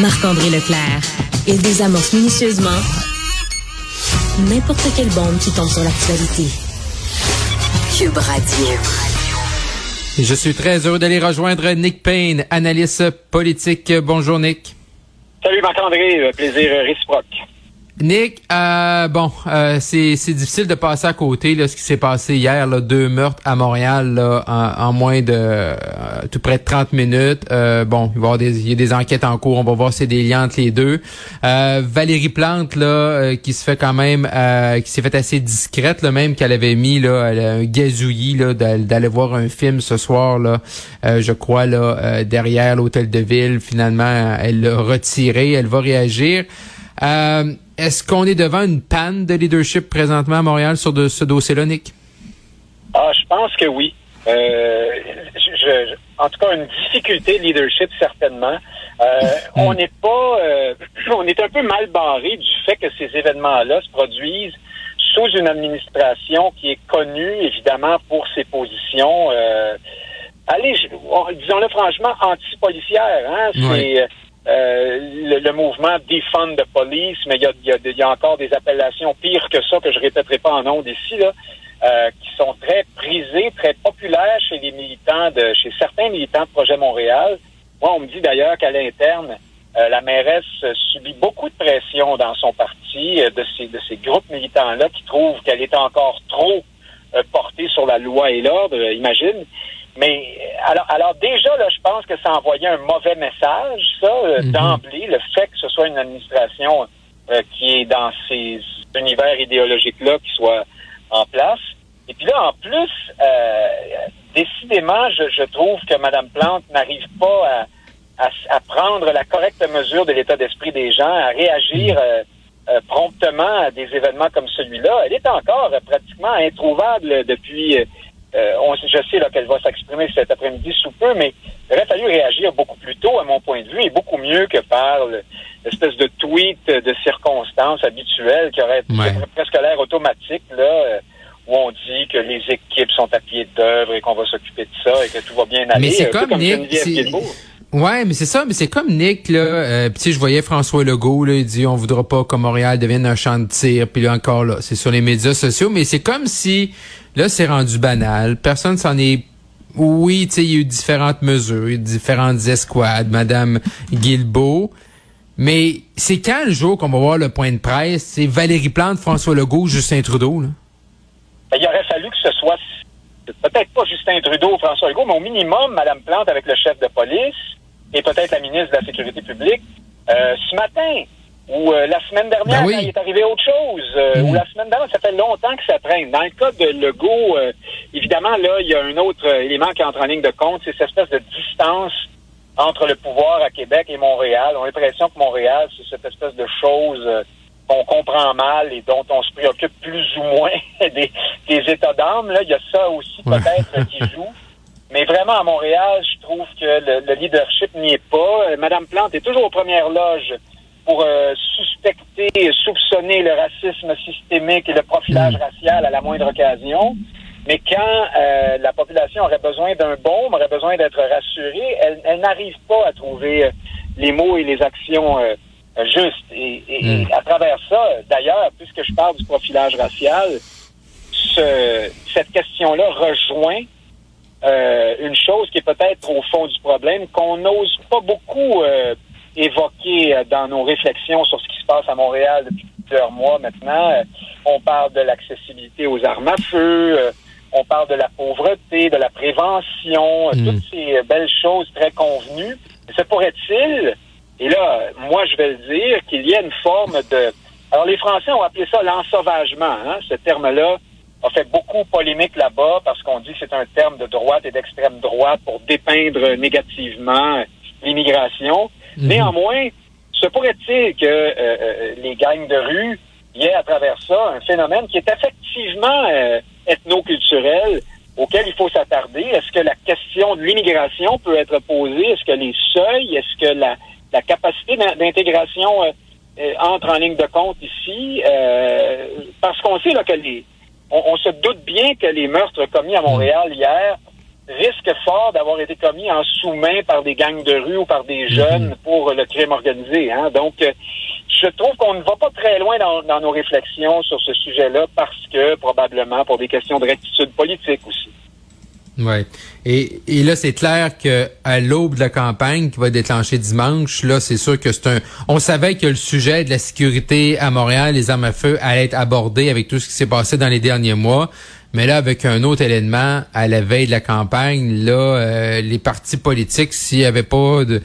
Marc-André Leclerc. Il désamorce minutieusement n'importe quelle bombe qui tombe sur l'actualité. Cube Radio. Je suis très heureux d'aller rejoindre Nick Payne, analyste politique. Bonjour Nick. Salut Marc-André, plaisir réciproque. Nick, euh, bon, euh, c'est difficile de passer à côté là, ce qui s'est passé hier, là, deux meurtres à Montréal là, en, moins de euh, tout près de 30 minutes. Euh, bon, il va y des, a des enquêtes en cours, on va voir si c'est des liens entre les deux. Valérie Plante, là, qui se fait quand même, qui s'est fait assez discrète, là, même qu'elle avait mis là, un gazouillis d'aller voir un film ce soir, là, je crois, là, derrière l'hôtel de ville. Finalement, elle l'a retiré, elle va réagir. Euh, est-ce qu'on est devant une panne de leadership présentement à Montréal sur de, ce dossier-là, Nick? Ah, je pense que oui. Euh, je, en tout cas, une difficulté de leadership, certainement. Euh. On n'est pas... Euh, on est un peu mal barré du fait que ces événements-là se produisent sous une administration qui est connue, évidemment, pour ses positions... allez, disons-le franchement, anti-policière. Hein? C'est... Euh, le, mouvement Defund the Police, mais il y a, encore des appellations pires que ça que je répéterai pas en nom ici, là, euh, qui sont très prisées, très populaires chez les militants de chez certains militants de Projet Montréal. Moi, on me dit d'ailleurs qu'à l'interne, euh, la mairesse subit beaucoup de pression dans son parti de ces de ces groupes militants-là qui trouvent qu'elle est encore trop portée sur la loi et l'ordre, imagine. Mais alors, alors déjà, là, je pense que ça envoyait un mauvais message, ça, euh, mhm. d'emblée, le fait que ce soit une administration euh, qui est dans ces univers idéologiques-là qui soit en place. Et puis là, en plus, euh, décidément, je, je, trouve que Mme Plante n'arrive pas à, à, prendre la correcte mesure de l'état d'esprit des gens, à réagir mhm. promptement à des événements comme celui-là. Elle est encore pratiquement introuvable depuis euh, on, je sais qu'elle va s'exprimer cet après-midi sous peu, mais il aurait fallu réagir beaucoup plus tôt, à mon point de vue, et beaucoup mieux que par l'espèce de tweet de circonstances habituelles qui aurait, presque l'air automatique, là, euh, où on dit que les équipes sont à pied d'œuvre et qu'on va s'occuper de ça et que tout va bien aller. Mais c'est comme, Nick, Ouais, mais c'est ça, mais c'est comme Nick là. Euh, puis je voyais François Legault là, il dit on voudra pas que Montréal devienne un champ de tir. Puis là encore là, c'est sur les médias sociaux, mais c'est comme si là c'est rendu banal. Personne s'en est oui, tu sais, il y a eu différentes mesures, différentes escouades, Madame Guilbeault. Mais c'est quand le jour qu'on va voir le point de presse, c'est Valérie Plante, François Legault, Justin Trudeau, là? Ben, il aurait fallu que ce soit peut-être pas Justin Trudeau François Legault, mais au minimum, Mme Plante avec le chef de police, et peut-être la ministre de la Sécurité publique, euh, ce matin ou euh, la semaine dernière, ben il est arrivé autre chose, euh, ou mm. la semaine dernière, ça fait longtemps que ça traîne. Dans le cas de Legault, évidemment, là, il y a un autre élément qui entre en ligne de compte, c'est cette espèce de distance entre le pouvoir à Québec et Montréal. On a l'impression que Montréal, c'est cette espèce de chose qu'on comprend mal et dont on se préoccupe plus ou moins des, des états d'âme. Là, il y a ça aussi peut-être qui joue. Mais vraiment, à Montréal, je trouve que le, leadership n'y est pas. Euh, Madame Plante est toujours aux premières loges pour euh, suspecter, soupçonner le racisme systémique et le profilage hmm. racial à la moindre occasion. Mais quand euh, la population aurait besoin d'un baume, aurait besoin d'être rassurée, elle, elle n'arrive pas à trouver les mots et les actions justes. Et, et, hmm. à travers ça, d'ailleurs, puisque je parle du profilage racial, ce, cette question-là rejoint euh, une chose qui est peut-être au fond du problème, qu'on n'ose pas beaucoup euh, évoquer euh, dans nos réflexions sur ce qui se passe à Montréal depuis plusieurs mois maintenant. on parle de l'accessibilité aux armes à feu, on parle de la pauvreté, de la prévention, hmm. toutes ces belles choses très convenues. Se pourrait-il, et là, moi je vais le dire, qu'il y ait une forme de... Alors les Français ont appelé ça l'ensauvagement, hein, ce terme-là a fait beaucoup polémique là-bas parce qu'on dit que c'est un terme de droite et d'extrême droite pour dépeindre négativement l'immigration. Mhm. Néanmoins, se pourrait-il que euh, euh, les gangs de rue y ait à travers ça un phénomène qui est effectivement euh, ethnoculturel auquel il faut s'attarder? Est-ce que la question de l'immigration peut être posée? Est-ce que les seuils, est-ce que la, la capacité d'intégration entre en ligne de compte ici? parce qu'on sait là, que les, on, se doute bien que les meurtres commis à Montréal hier risque fort d'avoir été commis en sous-main par des gangs de rue ou par des mhm. jeunes pour le crime organisé. Hein. Donc, euh, je trouve qu'on ne va pas très loin dans, dans nos réflexions sur ce sujet-là parce que probablement pour des questions de rectitude politique aussi. Et, et là, c'est clair que à l'aube de la campagne qui va déclencher dimanche, là, c'est sûr que c'est un. On savait que le sujet de la sécurité à Montréal, les armes à feu, allait être abordé avec tout ce qui s'est passé dans les derniers mois. Mais là, avec un autre élément à la veille de la campagne, là, euh, les partis politiques, s'il n'y avait pas de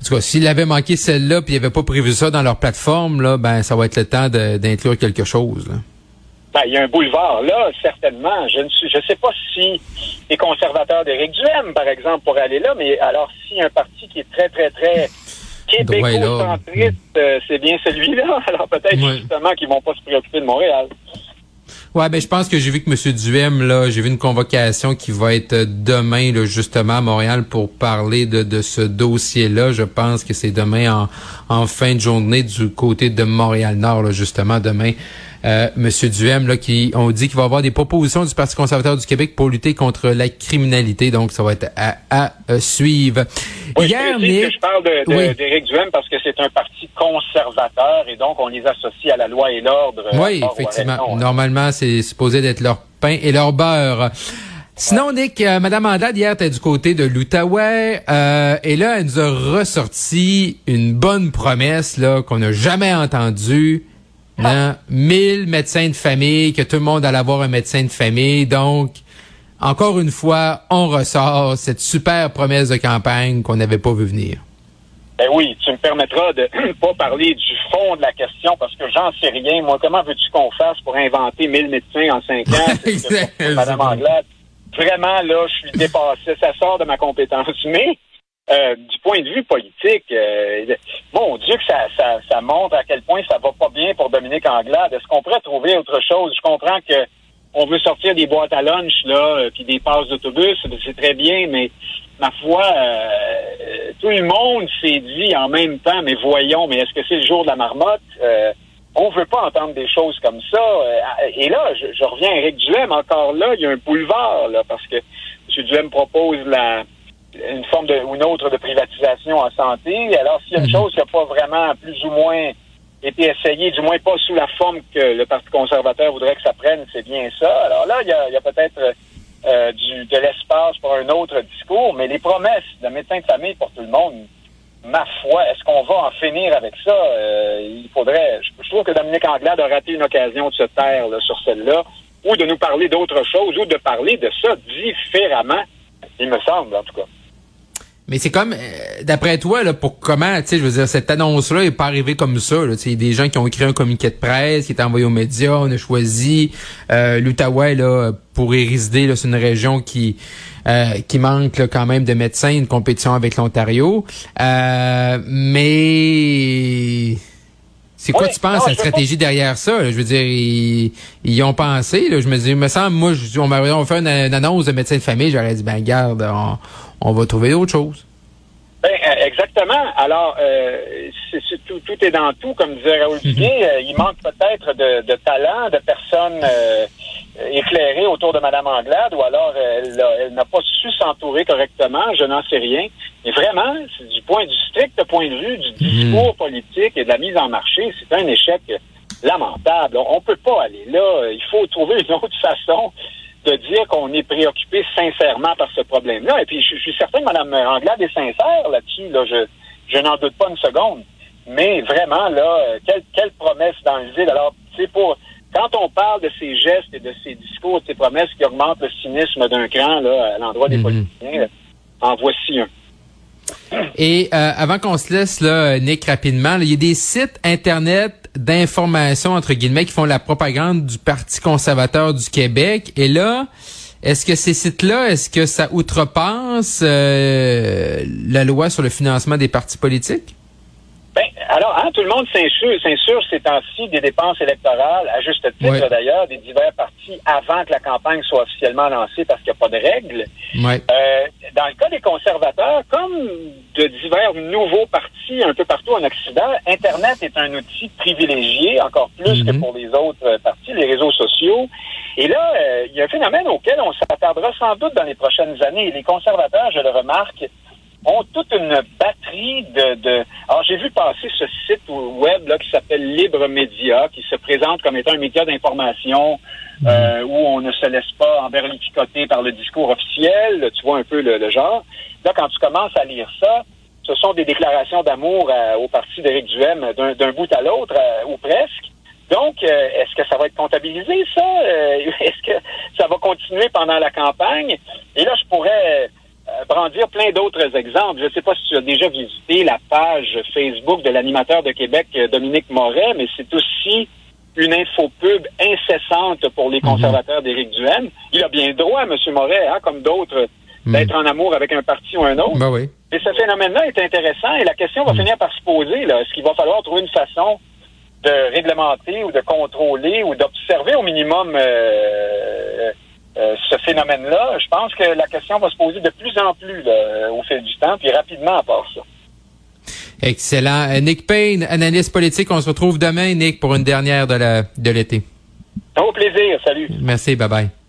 en tout cas, s'ils avaient manqué celle-là puis ils n'avaient pas prévu ça dans leur plateforme, là, ben ça va être le temps d'inclure quelque chose. Là. Ben, il y a un boulevard là, certainement. Je ne suis, je sais pas si les conservateurs d'Éric Duhem, par exemple, pourraient aller là, mais alors si un parti qui est très, très, très québécois-centriste, euh, c'est bien celui-là. Alors peut-être justement qu'ils vont pas se préoccuper de Montréal. Ouais, ben je pense que j'ai vu que M. Duhem, là, j'ai vu une convocation qui va être demain, là, justement, à Montréal pour parler de, de ce dossier-là. Je pense que c'est demain en, en fin de journée du côté de Montréal-Nord, justement, demain euh, Monsieur Duhem, là, qui ont dit qu'il va y avoir des propositions du Parti conservateur du Québec pour lutter contre la criminalité. Donc, ça va être à, suivre. Oui, Hier, que je parle d'Éric de, Duhem parce que c'est un parti conservateur et donc on les associe à la loi et l'ordre. Oui, effectivement. Normalement, c'est supposé d'être leur pain et leur beurre. Sinon, Nick, euh, Madame Andade, hier, était du côté de l'Outaouais. Euh, et là, elle nous a ressorti une bonne promesse là qu'on n'a jamais entendue. Non, 1000 médecins de famille, que tout le monde allait avoir un médecin de famille. Donc, encore une fois, on ressort cette super promesse de campagne qu'on n'avait pas vu venir. Ben oui, tu me permettras de pas parler du fond de la question parce que j'en sais rien. Moi, comment veux-tu qu'on fasse pour inventer 1000 médecins en 5 ans? Madame Anglade. Vraiment, là, je suis dépassé. Ça sort de ma compétence. Mais euh, du point de vue politique, euh, mon Dieu que ça, ça, ça, montre à quel point ça va pas bien pour Dominique Anglade. Est-ce qu'on pourrait trouver autre chose? Je comprends que on veut sortir des boîtes à lunch, là, euh, puis des passes d'autobus, c'est très bien, mais ma foi, tout le monde s'est dit en même temps, mais voyons, mais est-ce que c'est le jour de la marmotte? on veut pas entendre des choses comme ça. et là, je, reviens à Eric Duhem, encore là, il y a un boulevard, là, parce que M. Duhem propose la une forme de, ou une autre de privatisation en santé. Alors, s'il y a une mhm. chose qui n'a pas vraiment plus ou moins été essayée, du moins pas sous la forme que le Parti conservateur voudrait que ça prenne, c'est bien ça. Alors là, il y a, y a peut-être euh, du, de l'espace pour un autre discours, mais les promesses de médecins de famille pour tout le monde, ma foi, est-ce qu'on va en finir avec ça? Euh, il faudrait. Je, trouve que Dominique Anglade a raté une occasion de se taire sur celle-là, ou de nous parler d'autre chose, ou de parler de ça différemment, il me semble, en tout cas. Mais c'est comme, euh, d'après toi, là, pour comment, tu sais, je veux dire, cette annonce-là est pas arrivée comme ça. Là, il y a des gens qui ont écrit un communiqué de presse, qui est envoyé aux médias, on a choisi euh, l'Outaouais là pour y résider. C'est une région qui euh, qui manque quand même de médecins, une compétition avec l'Ontario. Euh, mais c'est quoi tu penses la stratégie derrière ça? Je veux dire, ils, y ont pensé. Là, je me dis, me semble, moi, je, on m'a fait une, annonce de médecin de famille, j'aurais dit, ben garde, on, on va trouver autre chose. Ben, euh, exactement. Alors, euh, tout, tout, est dans tout, comme disait Raoul mhm. euh, il manque peut-être de, de, talent, de personnes euh, éclairées autour de Mme Anglade, ou alors elle, n'a pas su s'entourer correctement, je n'en sais rien. Mais vraiment, du point du strict point de vue du discours politique et de la mise en marché, c'est un échec lamentable. On ne peut pas aller là. Il faut trouver une autre façon de dire qu'on est préoccupé sincèrement par ce problème-là. Et puis, je, suis certain que Mme Anglade est sincère là-dessus. Là, je, je n'en doute pas une seconde. Mais vraiment, là, euh, quelle, quelle promesse dans le vide. Alors, c'est pour quand on parle de ces gestes et de ces discours, de ces promesses qui augmentent le cynisme d'un cran là, à l'endroit des mhm. politiciens, en voici un. Et euh, avant qu'on se laisse, là, Nick, rapidement, il y a des sites Internet d'information, entre guillemets, qui font la propagande du Parti conservateur du Québec. Et là, est-ce que ces sites-là, est-ce que ça outrepasse euh, la loi sur le financement des partis politiques? Alors, Hein? Tout le monde s'insurge ces temps-ci des dépenses électorales, à juste titre d'ailleurs, des divers partis avant que la campagne soit officiellement lancée parce qu'il n'y a pas de règles. Euh, dans le cas des conservateurs, comme de divers nouveaux partis un peu partout en Occident, Internet est un outil privilégié, encore plus que mhm. pour les autres partis, les réseaux sociaux. Et là, euh, il y a un phénomène auquel on s'attardera sans doute dans les prochaines années. Les conservateurs, je le remarque, ont toute une batterie de... de... Alors, j'ai vu passer ce site web là, qui s'appelle Libre Média, qui se présente comme étant un média d'information euh, où on ne se laisse pas emberlificoter par le discours officiel. Tu vois un peu le, genre. Là, quand tu commences à lire ça, ce sont des déclarations d'amour euh, au parti d'Éric Duhem d'un bout à l'autre, euh, ou presque. Donc, est-ce que ça va être comptabilisé, ça? est-ce que ça va continuer pendant la campagne? Et là, je pourrais euh, brandir plein d'autres exemples. Je ne sais pas si tu as déjà visité la page Facebook de l'animateur de Québec, euh, Dominique Moret, mais c'est aussi une infopub incessante pour les mhm. conservateurs d'Éric Duhaime. Il a bien droit, M. Moret, hein, comme d'autres, mhm. d'être en amour avec un parti ou un autre. Ben oui. Et ce phénomène-là est intéressant et la question va mhm. finir par se poser. Est-ce qu'il va falloir trouver une façon de réglementer ou de contrôler ou d'observer au minimum euh, euh, ce phénomène-là, je pense que la question va se poser de plus en plus au fil du temps, puis rapidement à part ça. Excellent. Euh, Nick Payne, analyste politique, on se retrouve demain, Nick, pour une dernière de l'été. Au plaisir. Salut. Merci. Bye bye.